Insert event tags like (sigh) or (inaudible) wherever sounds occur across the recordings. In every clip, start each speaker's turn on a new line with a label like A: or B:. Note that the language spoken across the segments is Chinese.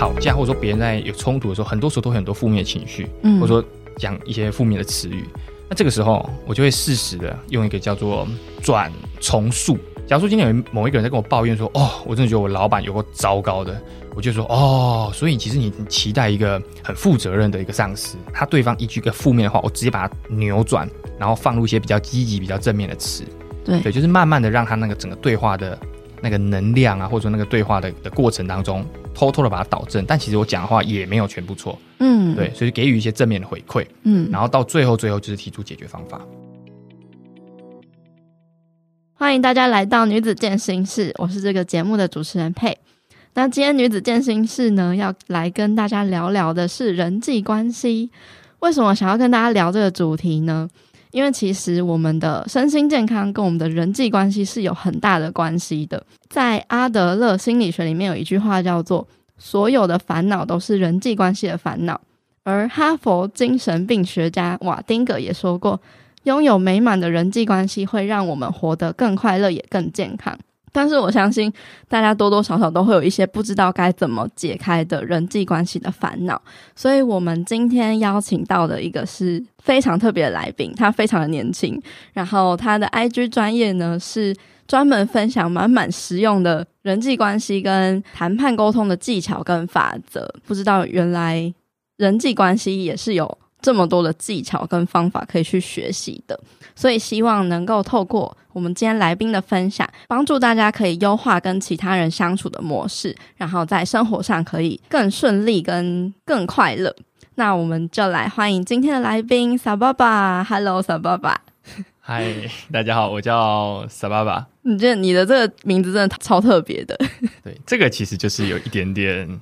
A: 吵架，或者说别人在有冲突的时候，很多时候都会很多负面的情绪，
B: 嗯，
A: 或者说讲一些负面的词语。那这个时候，我就会适时的用一个叫做转重塑。假如说今天有某一个人在跟我抱怨说：“哦，我真的觉得我老板有够糟糕的。”我就说：“哦，所以其实你期待一个很负责任的一个上司，他对方一句个负面的话，我直接把它扭转，然后放入一些比较积极、比较正面的词。
B: 对，
A: 对，就是慢慢的让他那个整个对话的那个能量啊，或者说那个对话的的过程当中，偷偷的把它导正。但其实我讲的话也没有全部错。
B: 嗯，
A: 对，所以给予一些正面的回馈。
B: 嗯，
A: 然后到最后，最后就是提出解决方法。
B: 欢迎大家来到女子健心室，我是这个节目的主持人佩。那今天女子健心室呢，要来跟大家聊聊的是人际关系。为什么想要跟大家聊这个主题呢？因为其实我们的身心健康跟我们的人际关系是有很大的关系的。在阿德勒心理学里面有一句话叫做“所有的烦恼都是人际关系的烦恼”，而哈佛精神病学家瓦丁格也说过。拥有美满的人际关系会让我们活得更快乐，也更健康。但是我相信大家多多少少都会有一些不知道该怎么解开的人际关系的烦恼。所以，我们今天邀请到的一个是非常特别的来宾，他非常的年轻，然后他的 IG 专业呢是专门分享满满实用的人际关系跟谈判沟通的技巧跟法则。不知道原来人际关系也是有。这么多的技巧跟方法可以去学习的，所以希望能够透过我们今天来宾的分享，帮助大家可以优化跟其他人相处的模式，然后在生活上可以更顺利跟更快乐。那我们就来欢迎今天的来宾傻爸爸，Hello，傻爸爸。
A: 嗨，大家好，我叫傻爸爸。
B: 你觉得你的这个名字真的超特别的？
A: 对，这个其实就是有一点点。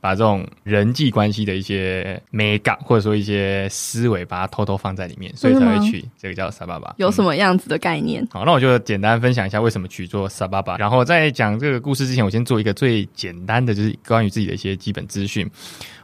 A: 把这种人际关系的一些美感，或者说一些思维，把它偷偷放在里面，所以才会取这个叫“沙爸爸”。
B: 有什么样子的概念？嗯、
A: 好，那我就简单分享一下为什么取做“沙爸爸”。然后在讲这个故事之前，我先做一个最简单的，就是关于自己的一些基本资讯。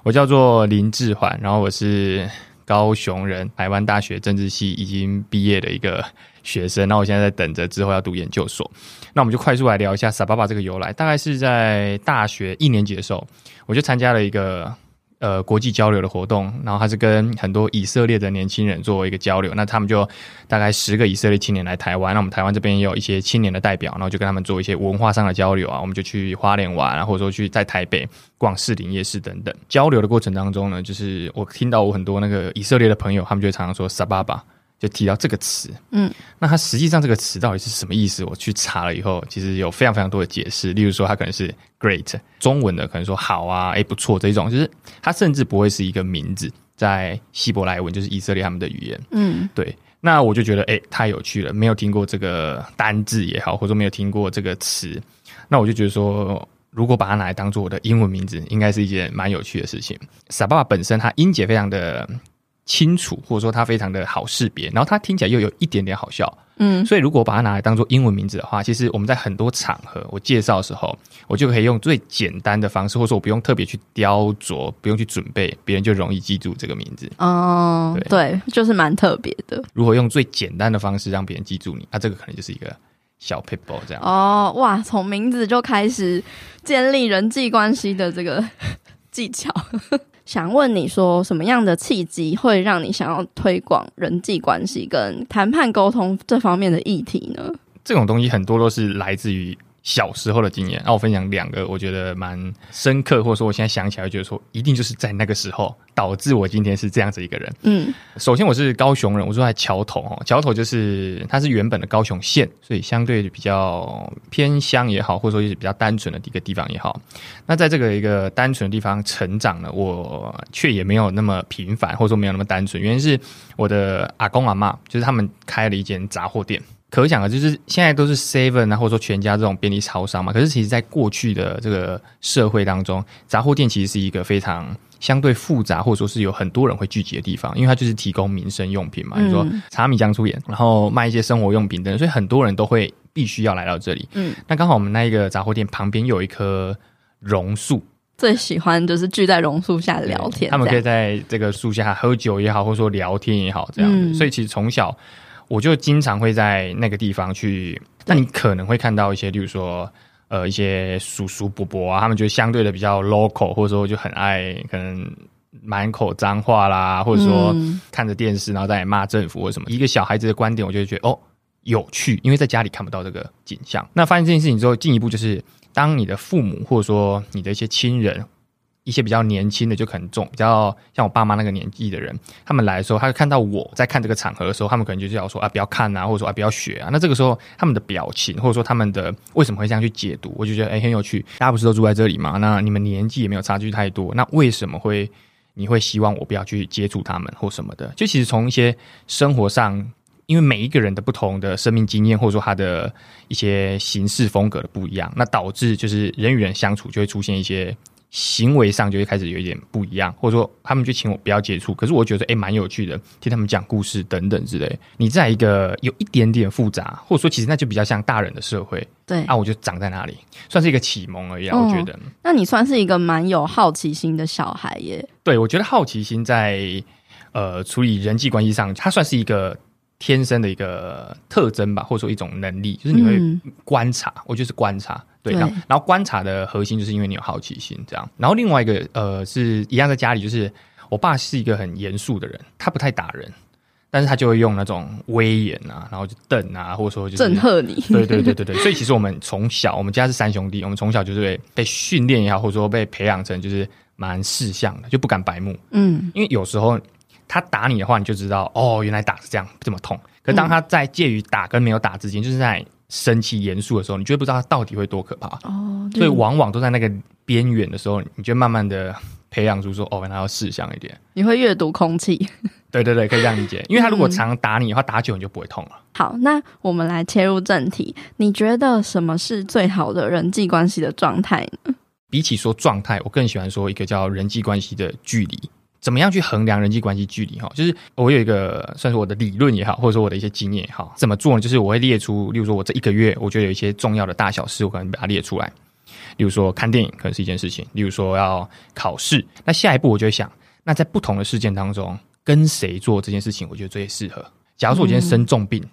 A: 我叫做林志环，然后我是高雄人，台湾大学政治系已经毕业的一个学生。那我现在在等着之后要读研究所。那我们就快速来聊一下“傻爸爸”这个由来。大概是在大学一年级的时候。我就参加了一个呃国际交流的活动，然后他是跟很多以色列的年轻人做一个交流。那他们就大概十个以色列青年来台湾，那我们台湾这边也有一些青年的代表，然后就跟他们做一些文化上的交流啊。我们就去花莲玩，或者说去在台北逛士林夜市等等。交流的过程当中呢，就是我听到我很多那个以色列的朋友，他们就常常说“萨爸爸”。就提到这个词，嗯，那它实际上这个词到底是什么意思？我去查了以后，其实有非常非常多的解释。例如说，它可能是 great，中文的可能说好啊，诶，不错这一种，就是它甚至不会是一个名字，在希伯来文就是以色列他们的语言，嗯，对。那我就觉得，诶，太有趣了，没有听过这个单字也好，或者说没有听过这个词，那我就觉得说，如果把它拿来当做我的英文名字，应该是一件蛮有趣的事情。萨爸爸本身它音节非常的。清楚，或者说它非常的好识别，然后它听起来又有一点点好笑，嗯，所以如果把它拿来当做英文名字的话，其实我们在很多场合我介绍的时候，我就可以用最简单的方式，或者说我不用特别去雕琢，不用去准备，别人就容易记住这个名字。
B: 哦，对，对，就是蛮特别的。
A: 如何用最简单的方式让别人记住你，那这个可能就是一个小 people 这样。
B: 哦，哇，从名字就开始建立人际关系的这个 (laughs) 技巧。想问你说，什么样的契机会让你想要推广人际关系跟谈判沟通这方面的议题呢？
A: 这种东西很多都是来自于。小时候的经验，那我分享两个，我觉得蛮深刻，或者说我现在想起来，觉得说一定就是在那个时候导致我今天是这样子一个人。嗯，首先我是高雄人，我住在桥头哦，桥头就是它是原本的高雄县，所以相对比较偏乡也好，或者说也是比较单纯的一个地方也好。那在这个一个单纯的地方成长呢，我却也没有那么平凡，或者说没有那么单纯。原因是我的阿公阿嬷，就是他们开了一间杂货店。可想而知，就是现在都是 Seven 啊，或者说全家这种便利超商嘛。可是其实，在过去的这个社会当中，杂货店其实是一个非常相对复杂，或者说是有很多人会聚集的地方，因为它就是提供民生用品嘛。你、嗯、说茶米酱醋盐，然后卖一些生活用品等等，所以很多人都会必须要来到这里。嗯，那刚好我们那一个杂货店旁边有一棵榕树，
B: 最喜欢就是聚在榕树下聊天，
A: 他们可以在这个树下喝酒也好，或者说聊天也好，这样子。嗯、所以其实从小。我就经常会在那个地方去，那你可能会看到一些，例如说，呃一些叔叔伯伯啊，他们就相对的比较 local，或者说就很爱可能满口脏话啦，或者说看着电视然后在骂政府或什么。一个小孩子的观点，我就会觉得哦有趣，因为在家里看不到这个景象。那发现这件事情之后，进一步就是当你的父母或者说你的一些亲人。一些比较年轻的就可能重，比较像我爸妈那个年纪的人，他们来的时候，他看到我在看这个场合的时候，他们可能就是要说啊，不要看啊，或者说啊，不要学啊。那这个时候，他们的表情或者说他们的为什么会这样去解读，我就觉得哎、很有趣。大家不是都住在这里吗？那你们年纪也没有差距太多，那为什么会你会希望我不要去接触他们或什么的？就其实从一些生活上，因为每一个人的不同的生命经验，或者说他的一些行事风格的不一样，那导致就是人与人相处就会出现一些。行为上就会开始有一点不一样，或者说他们就请我不要接触，可是我觉得诶蛮、欸、有趣的，听他们讲故事等等之类。你在一个有一点点复杂，或者说其实那就比较像大人的社会，
B: 对
A: 啊，我就长在那里，算是一个启蒙而已、啊。我觉得、嗯，
B: 那你算是一个蛮有好奇心的小孩耶。
A: 对，我觉得好奇心在呃处理人际关系上，它算是一个。天生的一个特征吧，或者说一种能力，就是你会观察。嗯、我就是观察，对。然后，然后观察的核心就是因为你有好奇心，这样。然后另外一个，呃，是一样在家里，就是我爸是一个很严肃的人，他不太打人，但是他就会用那种威严啊，然后就瞪啊，或者说就是
B: 震慑你。
A: 对对对对对。所以其实我们从小，我们家是三兄弟，我们从小就是被被训练也好，或者说被培养成就是蛮识相的，就不敢白目。嗯，因为有时候。他打你的话，你就知道哦，原来打是这样这么痛。可当他在介于打跟没有打之间，嗯、就是在生气严肃的时候，你就会不知道他到底会多可怕哦。所以往往都在那个边缘的时候，你就慢慢的培养出说哦，原来要试想一点。
B: 你会阅读空气，
A: 对对对，可以这样理解。因为他如果常打你的话，打久你就不会痛了。
B: 好，那我们来切入正题。你觉得什么是最好的人际关系的状态呢？
A: 比起说状态，我更喜欢说一个叫人际关系的距离。怎么样去衡量人际关系距离？哈，就是我有一个算是我的理论也好，或者说我的一些经验也好，怎么做呢？就是我会列出，例如说我这一个月，我觉得有一些重要的大小事，我可能把它列出来。例如说看电影可能是一件事情，例如说要考试，那下一步我就会想，那在不同的事件当中，跟谁做这件事情，我觉得最适合。假如说我今天生重病，嗯、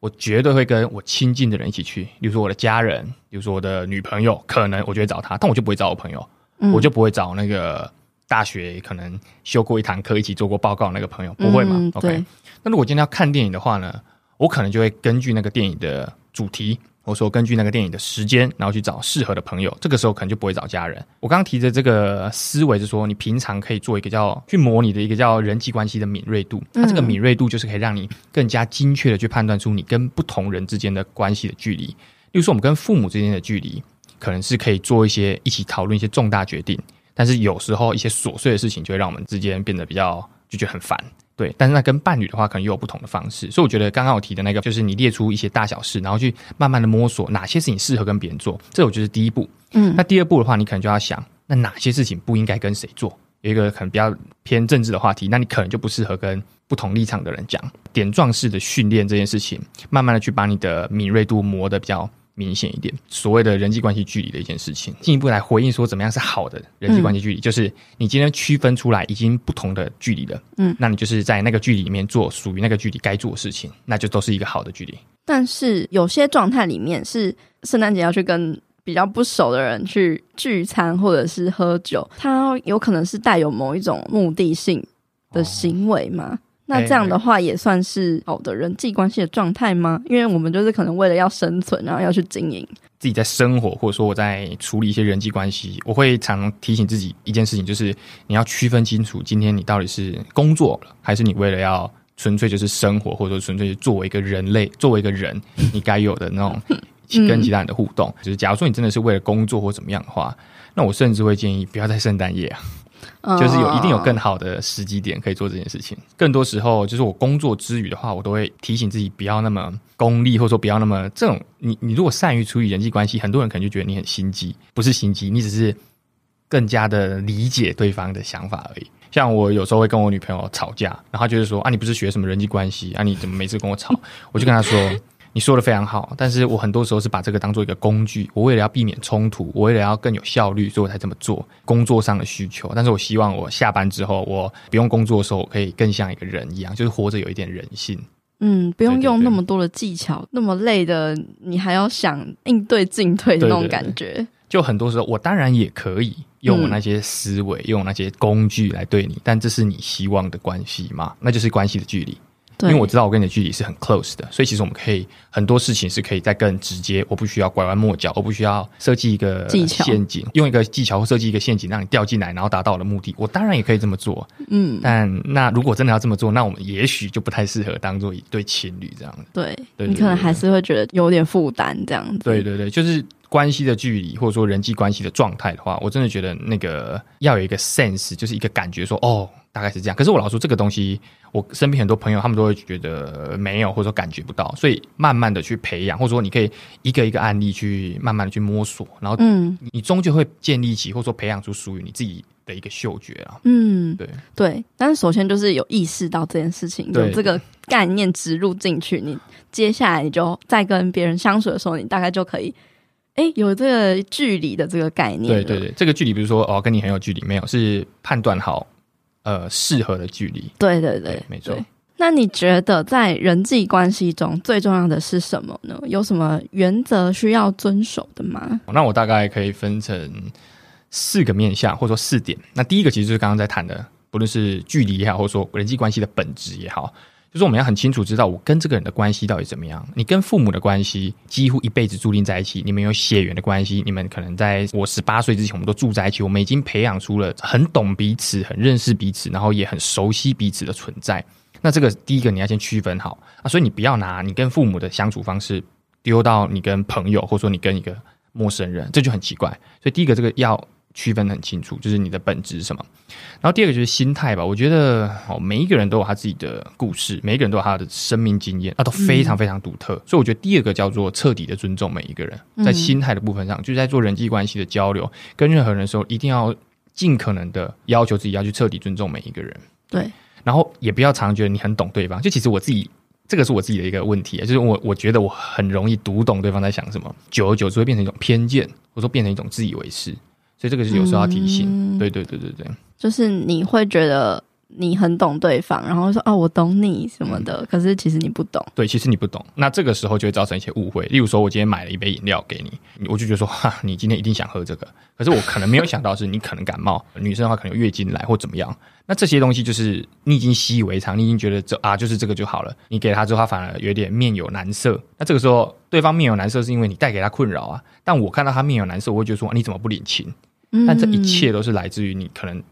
A: 我绝对会跟我亲近的人一起去，例如说我的家人，比如说我的女朋友，可能我就会找她，但我就不会找我朋友，嗯、我就不会找那个。大学可能修过一堂课，一起做过报告那个朋友不会嘛？
B: 嗯，OK。
A: 那如果今天要看电影的话呢，我可能就会根据那个电影的主题，或者说根据那个电影的时间，然后去找适合的朋友。这个时候可能就不会找家人。我刚刚提的这个思维是说，你平常可以做一个叫去模拟的一个叫人际关系的敏锐度。那这个敏锐度就是可以让你更加精确的去判断出你跟不同人之间的关系的距离。例如说，我们跟父母之间的距离，可能是可以做一些一起讨论一些重大决定。但是有时候一些琐碎的事情就会让我们之间变得比较就觉得很烦，对。但是那跟伴侣的话，可能又有不同的方式。所以我觉得刚刚我提的那个，就是你列出一些大小事，然后去慢慢的摸索哪些事情适合跟别人做，这我觉得是第一步。嗯，那第二步的话，你可能就要想，那哪些事情不应该跟谁做？有一个可能比较偏政治的话题，那你可能就不适合跟不同立场的人讲。点状式的训练这件事情，慢慢的去把你的敏锐度磨得比较。明显一点，所谓的人际关系距离的一件事情，进一步来回应说怎么样是好的人际关系距离，嗯、就是你今天区分出来已经不同的距离了，嗯，那你就是在那个距离里面做属于那个距离该做的事情，那就都是一个好的距离。
B: 但是有些状态里面是圣诞节要去跟比较不熟的人去聚餐或者是喝酒，它有可能是带有某一种目的性的行为吗？哦那这样的话也算是好的人际关系的状态吗？因为我们就是可能为了要生存，然后要去经营
A: 自己在生活，或者说我在处理一些人际关系，我会常常提醒自己一件事情，就是你要区分清楚，今天你到底是工作了，还是你为了要纯粹就是生活，或者说纯粹作为一个人类，(laughs) 作为一个人，你该有的那种跟其他人的互动。嗯、就是假如说你真的是为了工作或怎么样的话，那我甚至会建议不要在圣诞夜啊。就是有一定有更好的时机点可以做这件事情。更多时候，就是我工作之余的话，我都会提醒自己不要那么功利，或者说不要那么这种。你你如果善于处理人际关系，很多人可能就觉得你很心机，不是心机，你只是更加的理解对方的想法而已。像我有时候会跟我女朋友吵架，然后就是说啊，你不是学什么人际关系啊，你怎么每次跟我吵？我就跟她说。你说的非常好，但是我很多时候是把这个当做一个工具。我为了要避免冲突，我为了要更有效率，所以我才这么做。工作上的需求，但是我希望我下班之后，我不用工作的时候，我可以更像一个人一样，就是活着有一点人性。嗯，不用用那么多的技巧，对对对，那么累的，你还要想应对进退的那种感觉。就很多时候，我当然也可以用我那些思维、嗯、用那些工具来对你，但这是你希望的关系吗？那就是关系的距离。因为我知道我跟你的距离是很 close 的，所以其实我们可以很多事情是可以再更直接，我不需要拐弯抹角，我不需要设计一个陷阱，用一个技巧或设计一个陷阱让你掉进来，然后达到我的目的。我当然也可以这么做，嗯，但那如果真的要这么做，那我们也许就不太适合当做一对情侣这样子。对，你可能还是会觉得有点负担这样子。对对对，就是关系的距离或者说人际关系的状态的话，我真的觉得那个要有一个 sense，就是一个感觉说哦。大概是这样，可是我老说这个东西，我身边很多朋友他们都会觉得没有，或者说感觉不到，所以慢慢的去培养，或者说你可以一个一个案例去慢慢的去摸索，然后嗯，你终究会建立起或者说培养出属于你自己的一个嗅觉啊。嗯，对对，但是首先就是有意识到这件事情，有这个概念植入进去，你接下来你就在跟别人相处的时候，你大概就可以，哎，有这个距离的这个概念。对对对，这个距离比如说哦，跟你很有距离，没有，是判断好。呃，适合的距离。对对对，对没错。那你觉得在人际关系中最重要的是什么呢？有什么原则需要遵守的吗？那我大概可以分成四个面向，或者说四点。那第一个其实就是刚刚在谈的，不论是距离也好，或者说人际关系的本质也好。就是我们要很清楚知道我跟这个人的关系到底怎么样。你跟父母的关系几乎一辈子注定在一起，你们有血缘的关系，你们可能在我十八岁之前我们都住在一起，我们已经培养出了很懂彼此、很认识彼此，然后也很熟悉彼此的存在。那这个第一个你要先区分好啊，所以你不要拿你跟父母的相处方式丢到你跟朋友，或者说你跟一个陌生人，这就很奇怪。所以第一个这个要。区分得很清楚，就是你的本质是什么。然后第二个就是心态吧。我觉得哦，每一个人都有他自己的故事，每一个人都有他的生命经验，那都非常非常独特。嗯。所以我觉得第二个叫做彻底的尊重每一个人，在心态的部分上，就是在做人际关系的交流，跟任何人的时候，一定要尽可能的要求自己要去彻底尊重每一个人。对，然后也不要常觉得你很懂对方。就其实我自己，这个是我自己的一个问题，就是我我觉得我很容易读懂对方在想什么，久而久之会变成一种偏见，或者说变成一种自以为是。所以这个是有时候要提醒，嗯、对对对对对，就是你会觉得你很懂对方，然后说哦，我懂你什么的，嗯，可是其实你不懂。对，其实你不懂，那这个时候就会造成一些误会。例如说，我今天买了一杯饮料给你，我就觉得说哈，你今天一定想喝这个，可是我可能没有想到是你可能感冒，女生的话可能有月经来或怎么样。那这些东西就是你已经习以为常，你已经觉得这啊就是这个就好了。你给他之后，他反而有点面有难色。那这个时候，对方面有难色是因为你带给他困扰啊。但我看到他面有难色，我会觉得说，啊，你怎么不领情？但这一切都是来自于你可能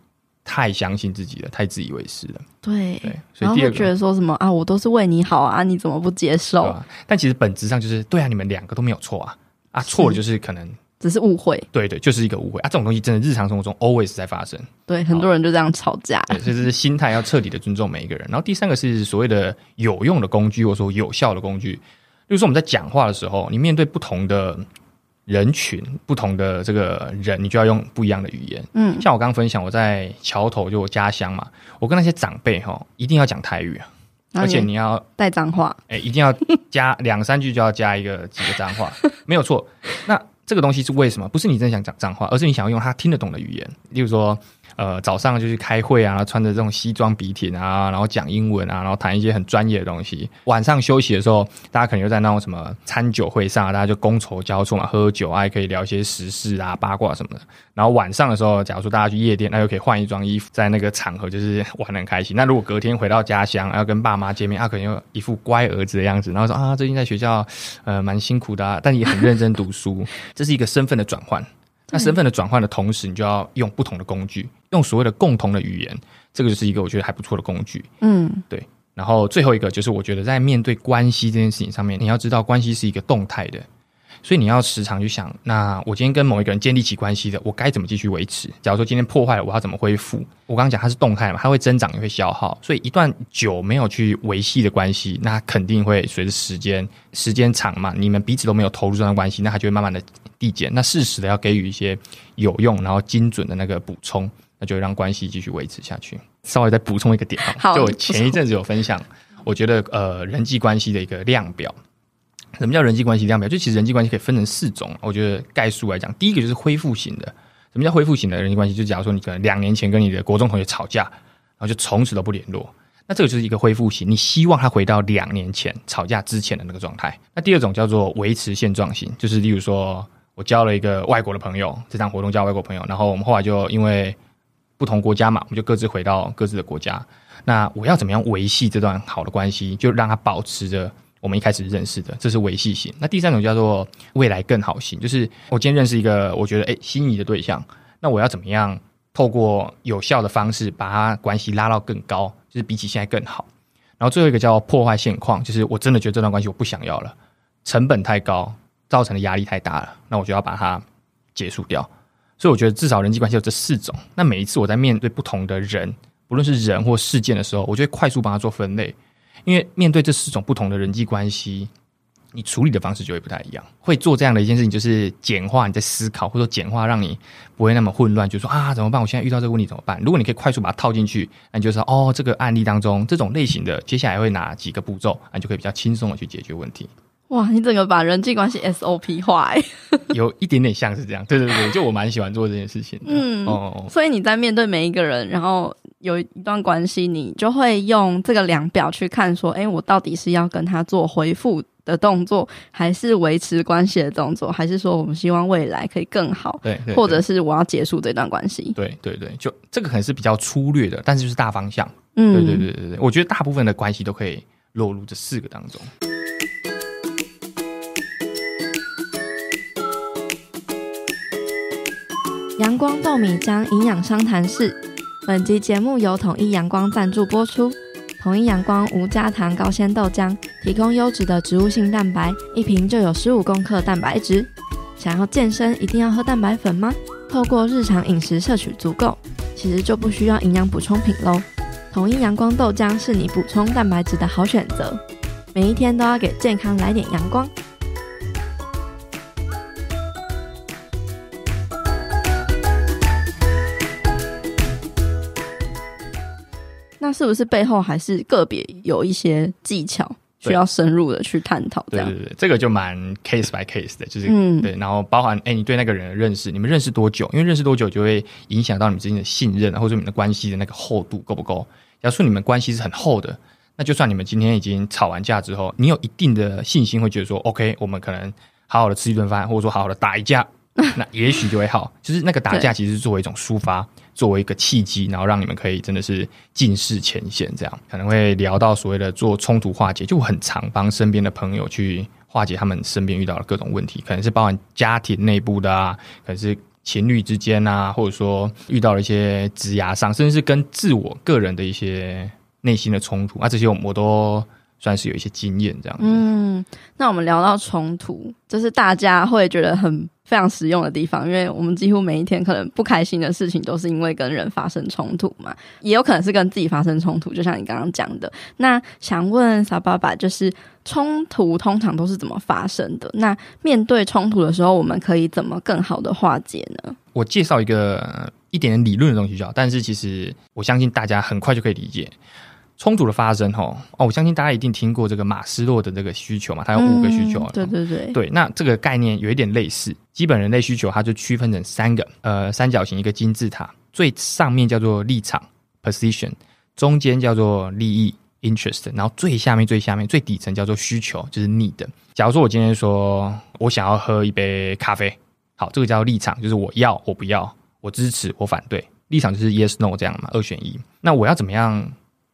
A: 太相信自己了，太自以为是了。对，对，所以第二个觉得说什么啊，我都是为你好啊，你怎么不接受？啊、但其实本质上就是，对啊，你们两个都没有错啊，啊，错的就是可能只是误会。对对，就是一个误会啊，这种东西真的日常生活中 always 在发生。对，很多人就这样吵架。对，所以这是心态要彻底的尊重每一个人。然后第三个是所谓的有用的工具，或者说有效的工具，就是说我们在讲话的时候，你面对不同的。人群不同的这个人，你就要用不一样的语言。嗯，像我刚刚分享，我在桥头，就我家乡嘛，我跟那些长辈哈，一定要讲台语，而且你要带脏话，哎，一定要加 (laughs) 两三句就要加一个几个脏话，(laughs) 没有错。那这个东西是为什么？不是你真的想讲脏话，而是你想要用他听得懂的语言，例如说。呃，早上就去开会啊，穿着这种西装笔挺啊，然后讲英文啊，然后谈一些很专业的东西。晚上休息的时候，大家可能又在那种什么餐酒会上，大家就觥筹交错嘛，喝酒啊，还可以聊一些时事啊、八卦什么的。然后晚上的时候，假如说大家去夜店，那又可以换一装衣服，在那个场合就是玩得很开心。那如果隔天回到家乡，要跟爸妈见面，他可能又一副乖儿子的样子，然后说啊，最近在学校呃蛮辛苦的啊，但也很认真读书。这是一个身份的转换。那身份的转换的同时，你就要用不同的工具，用所谓的共同的语言，这个就是一个我觉得还不错的工具。嗯，对。然后最后一个就是，我觉得在面对关系这件事情上面，你要知道关系是一个动态的。所以你要时常去想，那我今天跟某一个人建立起关系的，我该怎么继续维持？假如说今天破坏了，我要怎么恢复？我刚刚讲它是动态嘛，它会增长也会消耗，所以一段久没有去维系的关系，那肯定会随着时间时间长嘛，你们彼此都没有投入这段关系，那它就会慢慢的递减。那适时的要给予一些有用然后精准的那个补充，那就让关系继续维持下去。稍微再补充一个点，就我前一阵子有分享，我觉得呃人际关系的一个量表。什么叫人际关系量表？就其实人际关系可以分成四种。我觉得概述来讲，第一个就是恢复型的。什么叫恢复型的人际关系？就假如说你可能两年前跟你的国中同学吵架，然后就从此都不联络，那这个就是一个恢复型，你希望他回到两年前吵架之前的那个状态。那第二种叫做维持现状型，就是例如说我交了一个外国的朋友，这场活动交外国朋友，然后我们后来就因为不同国家嘛，我们就各自回到各自的国家。那我要怎么样维系这段好的关系，就让它保持着我们一开始认识的，这是维系型。那第三种叫做未来更好型，就是我今天认识一个我觉得诶心仪的对象，那我要怎么样透过有效的方式把他关系拉到更高，就是比起现在更好。然后最后一个叫破坏现况，就是我真的觉得这段关系我不想要了，成本太高，造成的压力太大了，那我就要把它结束掉。所以我觉得至少人际关系有这四种。那每一次我在面对不同的人，不论是人或事件的时候，我就会快速帮他做分类。因为面对这四种不同的人际关系，你处理的方式就会不太一样。会做这样的一件事情，就是简化你在思考，或者说简化让你不会那么混乱。就说啊，怎么办？我现在遇到这个问题怎么办？如果你可以快速把它套进去，那你就说哦，这个案例当中这种类型的，接下来会哪几个步骤，那你就可以比较轻松的去解决问题。
B: 哇，你整个把人际关系 SOP 化，哎，(laughs)
A: 有一点点像是这样，对对对，就我蛮喜欢做这件事情的。嗯，哦，
B: 所以你在面对每一个人，然后有一段关系，你就会用这个量表去看，说，哎，我到底是要跟他做回复的动作，还是维持关系的动作，还是说我们希望未来可以更好？
A: 对，
B: 或者是我要结束这段关系？
A: 对对对，就这个可能是比较粗略的，但是就是大方向。嗯，对对对对对，我觉得大部分的关系都可以落入这四个当中。
B: 阳光豆米浆营养商谈室，本集节目由统一阳光赞助播出。统一阳光无加糖高纤豆浆，提供优质的植物性蛋白，一瓶就有十五公克蛋白质。想要健身，一定要喝蛋白粉吗？透过日常饮食摄取足够，其实就不需要营养补充品喽。统一阳光豆浆是你补充蛋白质的好选择。每一天都要给健康来点阳光。是不是背后还是个别有一些技巧需要深入的去探讨？
A: 对对对，这个就蛮 case by case 的，就是、嗯、对，然后包含哎，你对那个人的认识，你们认识多久？因为认识多久就会影响到你们之间的信任，或者说你们的关系的那个厚度够不够？假如说你们关系是很厚的，那就算你们今天已经吵完架之后，你有一定的信心，会觉得说 (laughs) OK，我们可能好好的吃一顿饭，或者说好好的打一架。(laughs) 那也许就会好，就是那个打架其实是作为一种抒发，作为一个契机，然后让你们可以真的是尽释前嫌，这样可能会聊到所谓的做冲突化解，就很常帮身边的朋友去化解他们身边遇到的各种问题，可能是包含家庭内部的啊，可能是情侣之间啊，或者说遇到了一些职涯上，甚至是跟自我个人的一些内心的冲突啊，这些我我都。算是有一些经验这样子。
B: 嗯，那我们聊到冲突，这是大家会觉得很非常实用的地方，因为我们几乎每一天可能不开心的事情都是因为跟人发生冲突嘛，也有可能是跟自己发生冲突。就像你刚刚讲的，那想问傻爸爸，就是冲突通常都是怎么发生的？那面对冲突的时候，我们可以怎么更好的化解呢？
A: 我介绍一个一点点理论的东西就好，但是其实我相信大家很快就可以理解。冲突的发生，吼哦，我相信大家一定听过这个马斯洛的这个需求嘛，它有五个需求，
B: 嗯，对对对，
A: 对，那这个概念有一点类似，基本人类需求，它就区分成三个，呃，三角形一个金字塔，最上面叫做立场 （position），中间叫做利益 （interest），然后最下面最下面最底层叫做需求，就是 need。假如说我今天说我想要喝一杯咖啡，好，这个叫立场，就是我要我不要，我支持我反对，立场就是 yes no 这样嘛，二选一。那我要怎么样？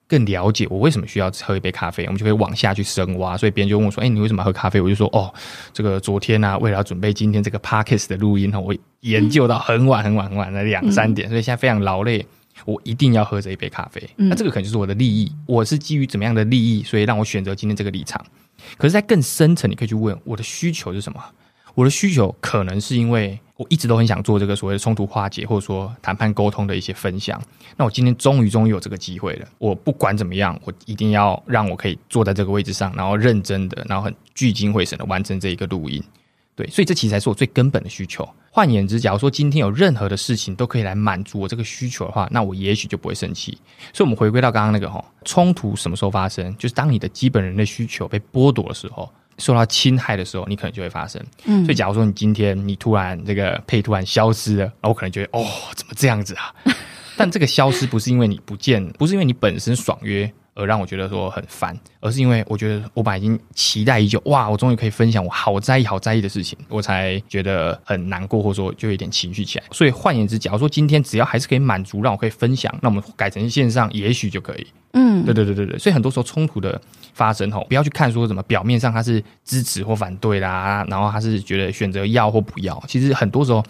A: 更了解我为什么需要喝一杯咖啡，我们就可以往下去深挖。所以别人就问我说：“哎，你为什么喝咖啡？”我就说：“哦，这个昨天呢、啊，为了要准备今天这个 podcast 的录音哈，我研究到很晚很晚很晚的两三点，所以现在非常劳累，我一定要喝这一杯咖啡。那这个可能就是我的利益，我是基于怎么样的利益，所以让我选择今天这个立场。可是，在更深层，你可以去问我的需求是什么？我的需求可能是因为。我一直都很想做这个所谓的冲突化解，或者说谈判沟通的一些分享。那我今天终于终于有这个机会了。我不管怎么样，我一定要让我可以坐在这个位置上，然后认真的，然后很聚精会神的完成这一个录音。对，所以这其实才是我最根本的需求。换言之，假如说今天有任何的事情都可以来满足我这个需求的话，那我也许就不会生气。所以，我们回归到刚刚那个哈，冲突什么时候发生？就是当你的基本人类需求被剥夺的时候。受到侵害的时候，你可能就会发生。嗯，所以假如说你今天你突然这个配突然消失了，然后我可能觉得哦，怎么这样子啊？(laughs) 但这个消失不是因为你不见，不是因为你本身爽约，而让我觉得说很烦，而是因为我觉得我本来已经期待已久，哇，我终于可以分享我好在意、好在意的事情，我才觉得很难过，或者说就有点情绪起来。所以换言之，假如说今天只要还是可以满足，让我可以分享，那我们改成线上，也许就可以。嗯，对对对对对。所以很多时候冲突的发生吼，不要去看说什么表面上他是支持或反对啦，然后他是觉得选择要或不要，其实很多时候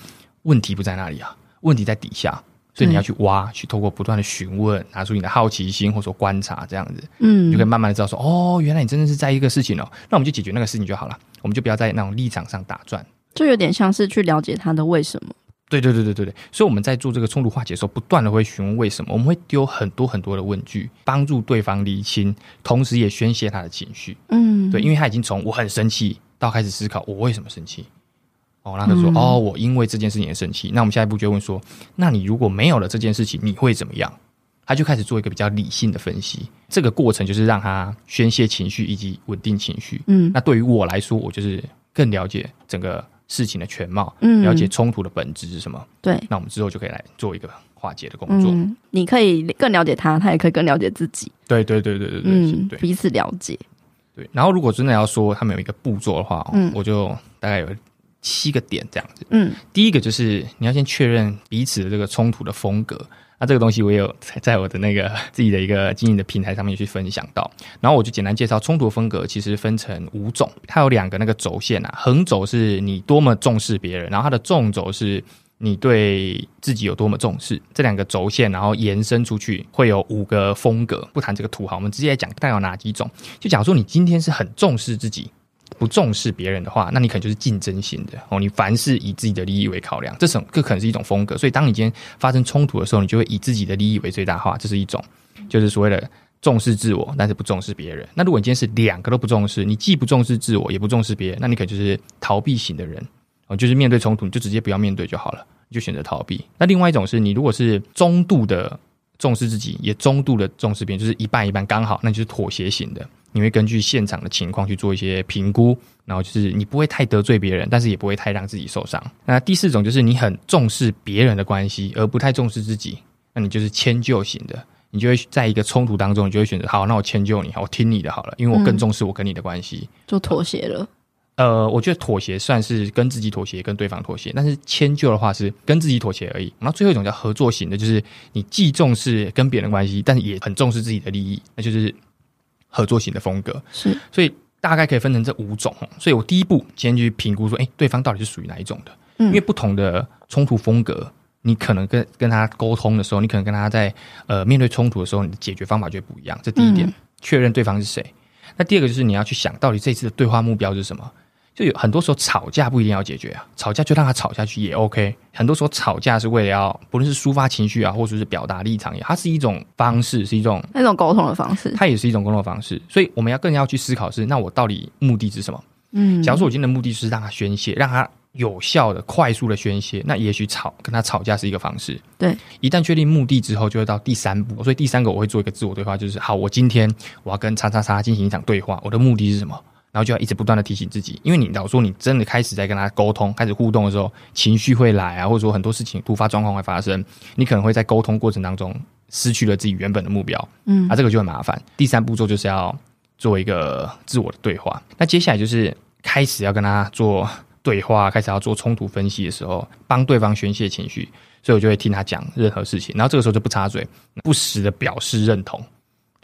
A: 问题不在那里啊，问题在底下。所以你要去挖，嗯、去透过不断的询问，拿出你的好奇心，或者说观察这样子，嗯，你就可以慢慢的知道说，哦，原来你真的是在意一个事情哦，那我们就解决那个事情就好了，我们就不要在那种立场上打转，
B: 就有点像是去了解他的为什么。
A: 对对对对对对，所以我们在做这个冲突化解的时候，不断的会询问为什么，我们会丢很多很多的问句，帮助对方理清，同时也宣泄他的情绪。嗯，对，因为他已经从我很生气到开始思考我为什么生气。哦，那他说：“嗯、哦，我因为这件事情而生气。”那我们下一步就问说：“那你如果没有了这件事情，你会怎么样？”他就开始做一个比较理性的分析。这个过程就是让他宣泄情绪以及稳定情绪。嗯，那对于我来说，我就是更了解整个事情的全貌，嗯，了解冲突的本质是什么。对，那我们之后就可以来做一个化解的工作。
B: 嗯，你可以更了解他，他也可以更了解自己。
A: 对对对对对对，嗯，对，
B: 彼此了解。
A: 对，然后如果真的要说他们有一个步骤的话，嗯，我就大概有。七个点这样子，嗯，第一个就是你要先确认彼此的这个冲突的风格，那这个东西我也有在我的那个自己的一个经营的平台上面去分享到，然后我就简单介绍冲突风格其实分成五种，它有两个那个轴线啊，横轴是你多么重视别人，然后它的纵轴是你对自己有多么重视，这两个轴线然后延伸出去会有五个风格，不谈这个图哈，我们直接来讲大概有哪几种，就假如说你今天是很重视自己。不重视别人的话，那你可能就是竞争型的哦。你凡事以自己的利益为考量，这种这可能是一种风格。所以，当你今天发生冲突的时候，你就会以自己的利益为最大化，这是一种，就是所谓的重视自我，但是不重视别人。那如果你今天是两个都不重视，你既不重视自我，也不重视别人，那你可能就是逃避型的人哦。就是面对冲突，你就直接不要面对就好了，你就选择逃避。那另外一种是你如果是中度的重视自己，也中度的重视别人，就是一半一半刚好，那就是妥协型的。你会根据现场的情况去做一些评估，然后就是你不会太得罪别人，但是也不会太让自己受伤。那第四种就是你很重视别人的关系，而不太重视自己，那你就是迁就型的。你就会在一个冲突当中，你就会选择好，那我迁就你，好，我听你的好了，因为我更重视我跟你的关系，
B: 就妥协了。
A: 呃，我觉得妥协算是跟自己妥协，跟对方妥协，但是迁就的话是跟自己妥协而已。然后最后一种叫合作型的，就是你既重视跟别人的关系，但是也很重视自己的利益，那就是。合作型的风格是，所以大概可以分成这五种。所以我第一步先去评估说，哎，对方到底是属于哪一种的？嗯，因为不同的冲突风格，你可能跟跟他沟通的时候，你可能跟他在呃面对冲突的时候，你的解决方法就会不一样。这第一点，确认对方是谁。那第二个就是你要去想到底这次的对话目标是什么。就有很多时候吵架不一定要解决啊，吵架就让他吵下去也 OK。很多时候吵架是为了要不论是抒发情绪啊，或者是表达立场也，它是一种方式，是一种
B: 那种沟通的方式，
A: 它也是一种沟通的方式。所以我们要更要去思考是，那我到底目的是什么？嗯，假如说我今天的目的是让他宣泄，让他有效的、快速的宣泄，那也许吵跟他吵架是一个方式。对，一旦确定目的之后，就会到第三步。所以第三个我会做一个自我对话，就是好，我今天我要跟叉叉叉进行一场对话，我的目的是什么？然后就要一直不断的提醒自己，因为你老说你真的开始在跟他沟通、开始互动的时候，情绪会来啊，或者说很多事情突发状况会发生，你可能会在沟通过程当中失去了自己原本的目标，嗯，啊，这个就很麻烦。第三步骤就是要做一个自我的对话，那接下来就是开始要跟他做对话，开始要做冲突分析的时候，帮对方宣泄情绪，所以我就会听他讲任何事情，然后这个时候就不插嘴，不时的表示认同。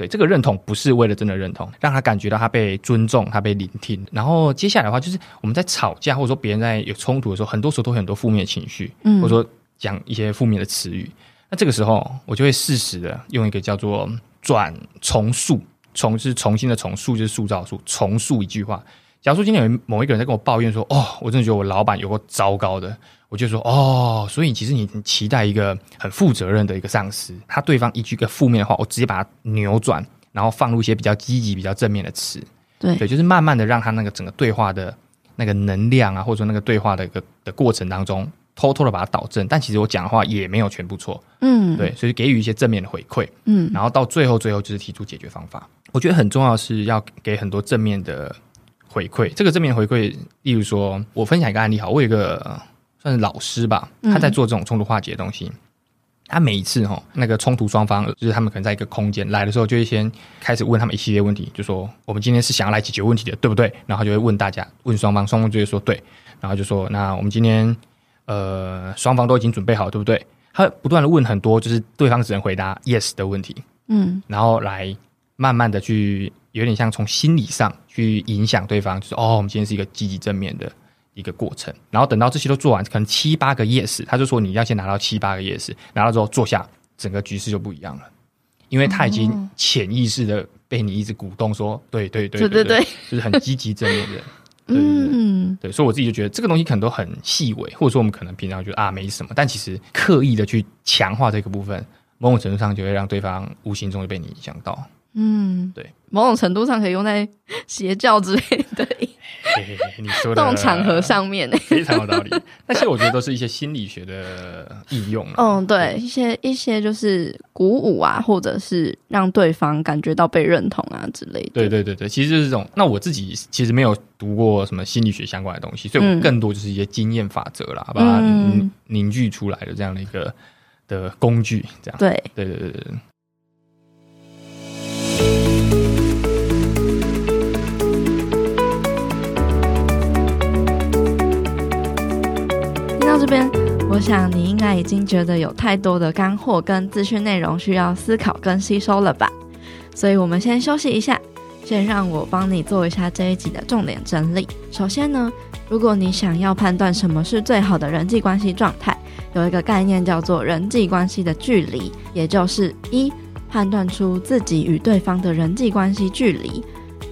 A: 对，这个认同不是为了真的认同，让他感觉到他被尊重，他被聆听。然后接下来的话，就是我们在吵架或者说别人在有冲突的时候，很多时候都会很多负面的情绪，嗯，或者说讲一些负面的词语。那这个时候，我就会适时的用一个叫做转重塑，重是重新的重塑，就是塑造塑，重塑一句话。假如说今天有某一个人在跟我抱怨说：“哦，我真的觉得我老板有够糟糕的。”我就说：“哦，所以其实你期待一个很负责任的一个上司，他对方一句个负面的话，我直接把它扭转，然后放入一些比较积极、比较正面的词。对，对，就是慢慢的让他那个整个对话的那个能量啊，或者说那个对话的一个的过程当中，偷偷的把它导正。但其实我讲的话也没有全部错。嗯，对，所以给予一些正面的回馈。嗯，然后到最后，最后就是提出解决方法。我觉得很重要的是要给很多正面的。”回馈这个正面回馈，例如说，我分享一个案例，好，我有一个算是老师吧，他在做这种冲突化解的东西，他每一次哈，那个冲突双方就是他们可能在一个空间来的时候，就会先开始问他们一系列问题，就说我们今天是想要来解决问题的，对不对？然后就会问大家，问双方，双方就会说对，然后就说那我们今天呃双方都已经准备好，对不对？他不断的问很多，就是对方只能回答 yes 的问题，嗯，然后来慢慢的去有点像从心理上去影响对方，就是哦，我们今天是一个积极正面的。一个过程，然后等到这些都做完，可能七八个 yes，他就说你要先拿到七八个 yes，拿到之后坐下，整个局势就不一样了，因为他已经潜意识的被你一直鼓动说，对对对对对对，就是很积极正面的，(laughs) 嗯，对，所以我自己就觉得这个东西可能都很细微，或者说我们可能平常觉得啊没什么，但其实刻意的去强化这个部分，某种程度上就会让对方无形中就被你影响到。嗯，对，
B: 某种程度上可以用在邪教之类的，
A: 你说的
B: 这种场合上面，(laughs)
A: 非常有道理。那些我觉得都是一些心理学的应用。
B: 嗯，对，一些一些就是鼓舞啊，或者是让对方感觉到被认同啊之类的。
A: 对对对对，其实就是这种。那我自己其实没有读过什么心理学相关的东西，所以我更多就是一些经验法则啦，把它凝聚出来的这样的一个的工具，这样。对
B: 对对对对。我想你应该已经觉得有太多的干货跟资讯内容需要思考跟吸收了吧？所以我们先休息一下，先让我帮你做一下这一集的重点整理。首先呢，如果你想要判断什么是最好的人际关系状态，有一个概念叫做人际关系的距离，也就是一。判断出自己与对方的人际关系距离。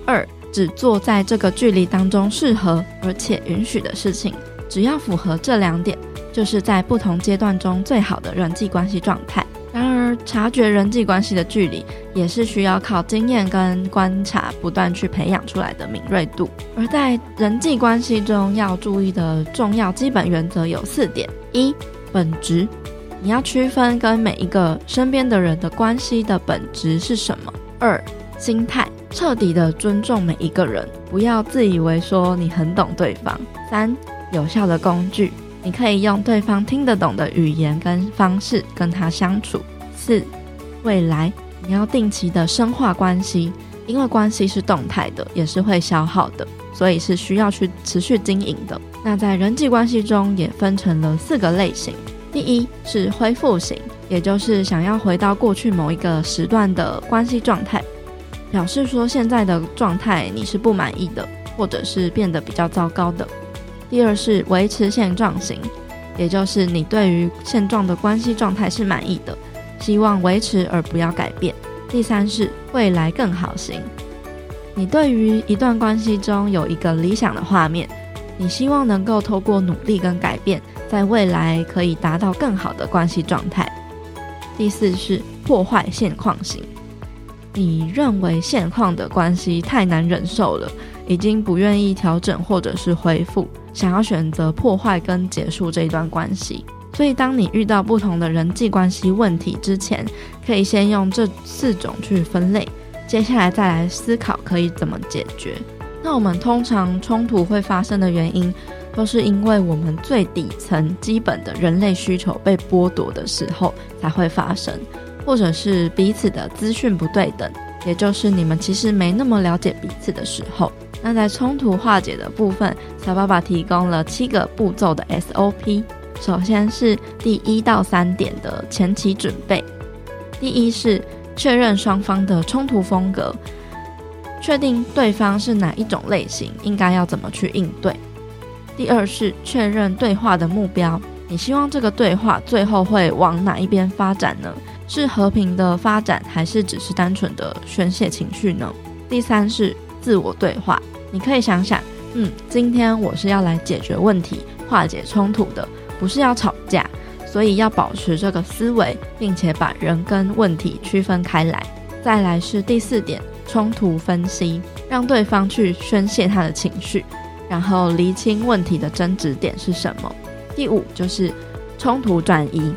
B: 二，只做在这个距离当中适合而且允许的事情。只要符合这两点，就是在不同阶段中最好的人际关系状态。然而，察觉人际关系的距离，也是需要靠经验跟观察不断去培养出来的敏锐度。而在人际关系中要注意的重要基本原则有四点：一，本质。你要区分跟每一个身边的人的关系的本质是什么。二、心态，彻底的尊重每一个人，不要自以为说你很懂对方。三、有效的工具，你可以用对方听得懂的语言跟方式跟他相处。四、未来，你要定期的深化关系，因为关系是动态的，也是会消耗的，所以是需要去持续经营的。那在人际关系中也分成了四个类型。第一是恢复型，也就是想要回到过去某一个时段的关系状态，表示说现在的状态你是不满意的，或者是变得比较糟糕的。第二是维持现状型，也就是你对于现状的关系状态是满意的，希望维持而不要改变。第三是未来更好型，你对于一段关系中有一个理想的画面，你希望能够透过努力跟改变。在未来可以达到更好的关系状态。第四是破坏现况型，你认为现况的关系太难忍受了，已经不愿意调整或者是恢复，想要选择破坏跟结束这一段关系。所以，当你遇到不同的人际关系问题之前，可以先用这四种去分类，接下来再来思考可以怎么解决。那我们通常冲突会发生的原因，都是因为我们最底层基本的人类需求被剥夺的时候才会发生，或者是彼此的资讯不对等，也就是你们其实没那么了解彼此的时候。那在冲突化解的部分，小爸爸提供了七个步骤的 SOP。首先是第一到三点的前期准备。第一是确认双方的冲突风格，确定对方是哪一种类型，应该要怎么去应对。第二是确认对话的目标，你希望这个对话最后会往哪一边发展呢？是和平的发展，还是只是单纯的宣泄情绪呢？第三是自我对话，你可以想想，嗯，今天我是要来解决问题、化解冲突的，不是要吵架，所以要保持这个思维，并且把人跟问题区分开来。再来是第四点，冲突分析，让对方去宣泄他的情绪。然后厘清问题的争执点是什么。第五就是冲突转移，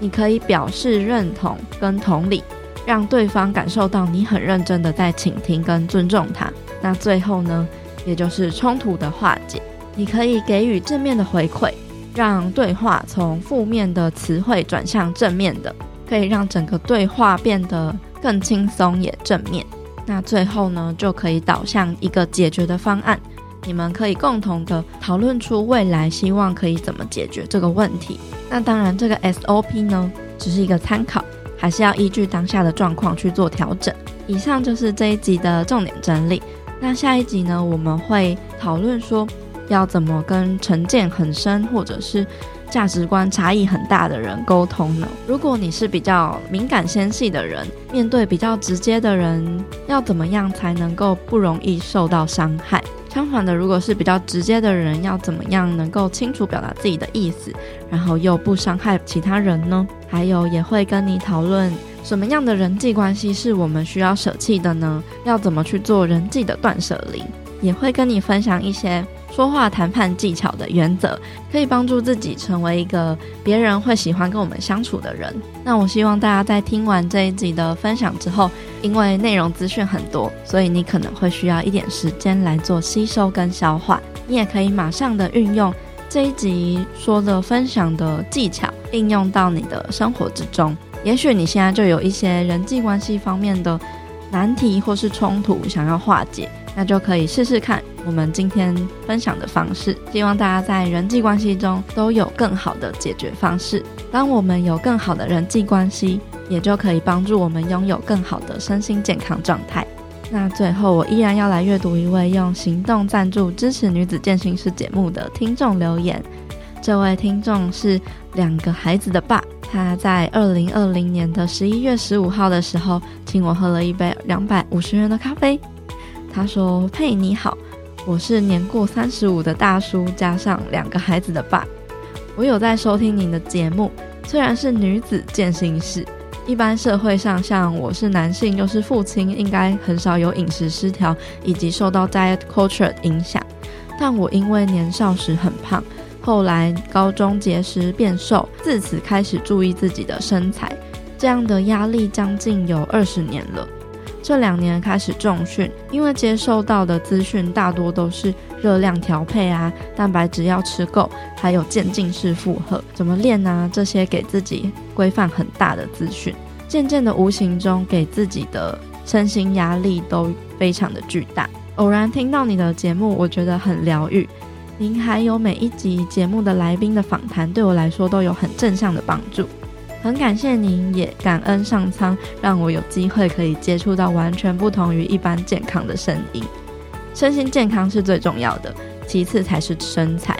B: 你可以表示认同跟同理，让对方感受到你很认真的在倾听跟尊重他。那最后呢，也就是冲突的化解，你可以给予正面的回馈，让对话从负面的词汇转向正面的，可以让整个对话变得更轻松也正面。那最后呢，就可以导向一个解决的方案。你们可以共同的讨论出未来希望可以怎么解决这个问题。那当然，这个 SOP 呢，只是一个参考，还是要依据当下的状况去做调整。以上就是这一集的重点整理。那下一集呢，我们会讨论说要怎么跟成见很深或者是价值观差异很大的人沟通呢？如果你是比较敏感纤细的人，面对比较直接的人，要怎么样才能够不容易受到伤害？相反的，如果是比较直接的人，要怎么样能够清楚表达自己的意思，然后又不伤害其他人呢？还有也会跟你讨论什么样的人际关系是我们需要舍弃的呢？要怎么去做人际的断舍离？也会跟你分享一些。说话谈判技巧的原则，可以帮助自己成为一个别人会喜欢跟我们相处的人。那我希望大家在听完这一集的分享之后，因为内容资讯很多，所以你可能会需要一点时间来做吸收跟消化。你也可以马上的运用这一集说的分享的技巧，应用到你的生活之中。也许你现在就有一些人际关系方面的难题或是冲突想要化解。那就可以试试看我们今天分享的方式，希望大家在人际关系中都有更好的解决方式。当我们有更好的人际关系，也就可以帮助我们拥有更好的身心健康状态。那最后，我依然要来阅读一位用行动赞助支持女子健心室节目的听众留言。这位听众是两个孩子的爸，他在二零二零年的十一月十五号的时候，请我喝了一杯两百五十元的咖啡。他说：“佩，你好，我是年过三十五的大叔，加上两个孩子的爸。我有在收听您的节目，虽然是女子健行室，一般社会上像我是男性又是父亲，应该很少有饮食失调以及受到 diet culture 影响。但我因为年少时很胖，后来高中节食变瘦，自此开始注意自己的身材，这样的压力将近有二十年了。”这两年开始重训，因为接受到的资讯大多都是热量调配啊，蛋白质要吃够，还有渐进式负荷，怎么练啊？这些给自己规范很大的资讯，渐渐的无形中给自己的身心压力都非常的巨大。偶然听到你的节目，我觉得很疗愈。您还有每一集节目的来宾的访谈，对我来说都有很正向的帮助。很感谢您，也感恩上苍，让我有机会可以接触到完全不同于一般健康的声音。身心健康是最重要的，其次才是身材。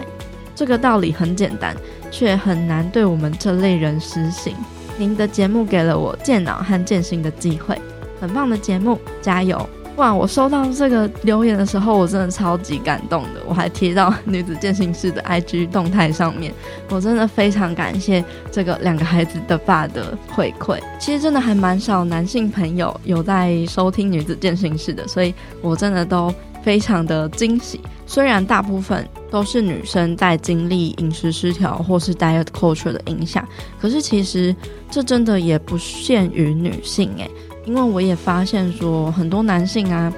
B: 这个道理很简单，却很难对我们这类人实行。您的节目给了我健脑和健心的机会，很棒的节目，加油！哇！我收到这个留言的时候，我真的超级感动的。我还贴到女子健行室的 IG 动态上面，我真的非常感谢这个两个孩子的爸的回馈。其实真的还蛮少男性朋友有在收听女子健行室的，所以我真的都非常的惊喜。虽然大部分都是女生在经历饮食失调或是 diet culture 的影响，可是其实这真的也不限于女性诶。因为我也发现说，很多男性啊，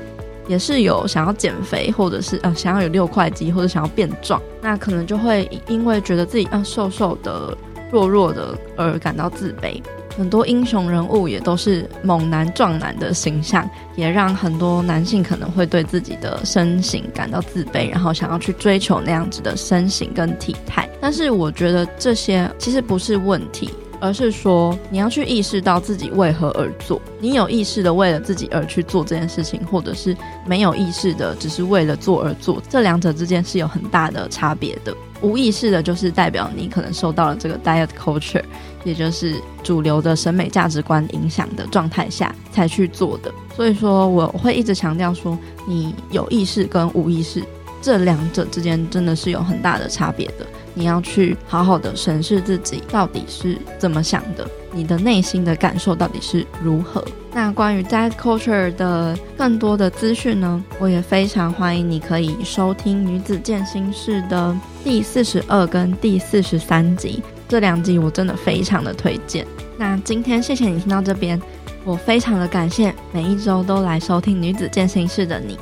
B: 也是有想要减肥，或者是呃想要有六块肌，或者想要变壮，那可能就会因为觉得自己啊瘦瘦的、弱弱的而感到自卑。很多英雄人物也都是猛男壮男的形象，也让很多男性可能会对自己的身形感到自卑，然后想要去追求那样子的身形跟体态。但是我觉得这些其实不是问题。而是说，你要去意识到自己为何而做。你有意识的为了自己而去做这件事情，或者是没有意识的只是为了做而做，这两者之间是有很大的差别的。无意识的，就是代表你可能受到了这个 diet culture，也就是主流的审美价值观影响的状态下才去做的。所以说，我会一直强调说，你有意识跟无意识这两者之间真的是有很大的差别的。你要去好好的审视自己到底是怎么想的，你的内心的感受到底是如何。那关于 diet culture 的更多的资讯呢，我也非常欢迎你可以收听女子健心室的第四十二跟第四十三集，这两集我真的非常的推荐。那今天谢谢你听到这边，我非常的感谢每一周都来收听女子健心室的你。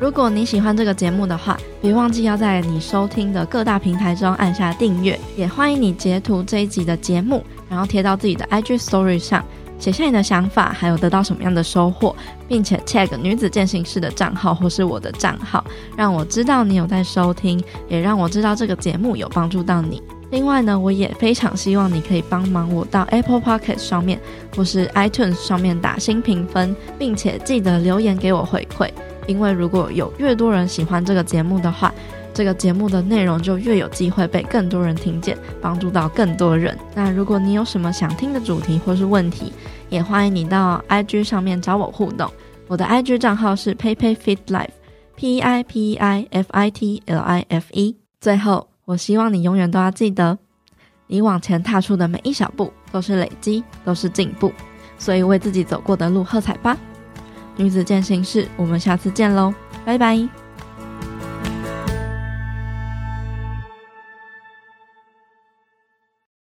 B: 如果你喜欢这个节目的话，别忘记要在你收听的各大平台中按下订阅。也欢迎你截图这一集的节目，然后贴到自己的 IG Story 上，写下你的想法，还有得到什么样的收获，并且 tag 女子健行室的账号或是我的账号，让我知道你有在收听，也让我知道这个节目有帮助到你。另外呢，我也非常希望你可以帮忙我到 Apple Pocket 上面或是 iTunes 上面打新评分，并且记得留言给我回馈。因为如果有越多人喜欢这个节目的话，这个节目的内容就越有机会被更多人听见，帮助到更多人。那如果你有什么想听的主题或是问题，也欢迎你到 IG 上面找我互动。我的 IG 账号是 peipei.fit.life，P I P I F I T L I F E。最后，我希望你永远都要记得，你往前踏出的每一小步都是累积，都是进步。所以为自己走过的路喝彩吧！女子健行室，我们下次见喽，拜拜。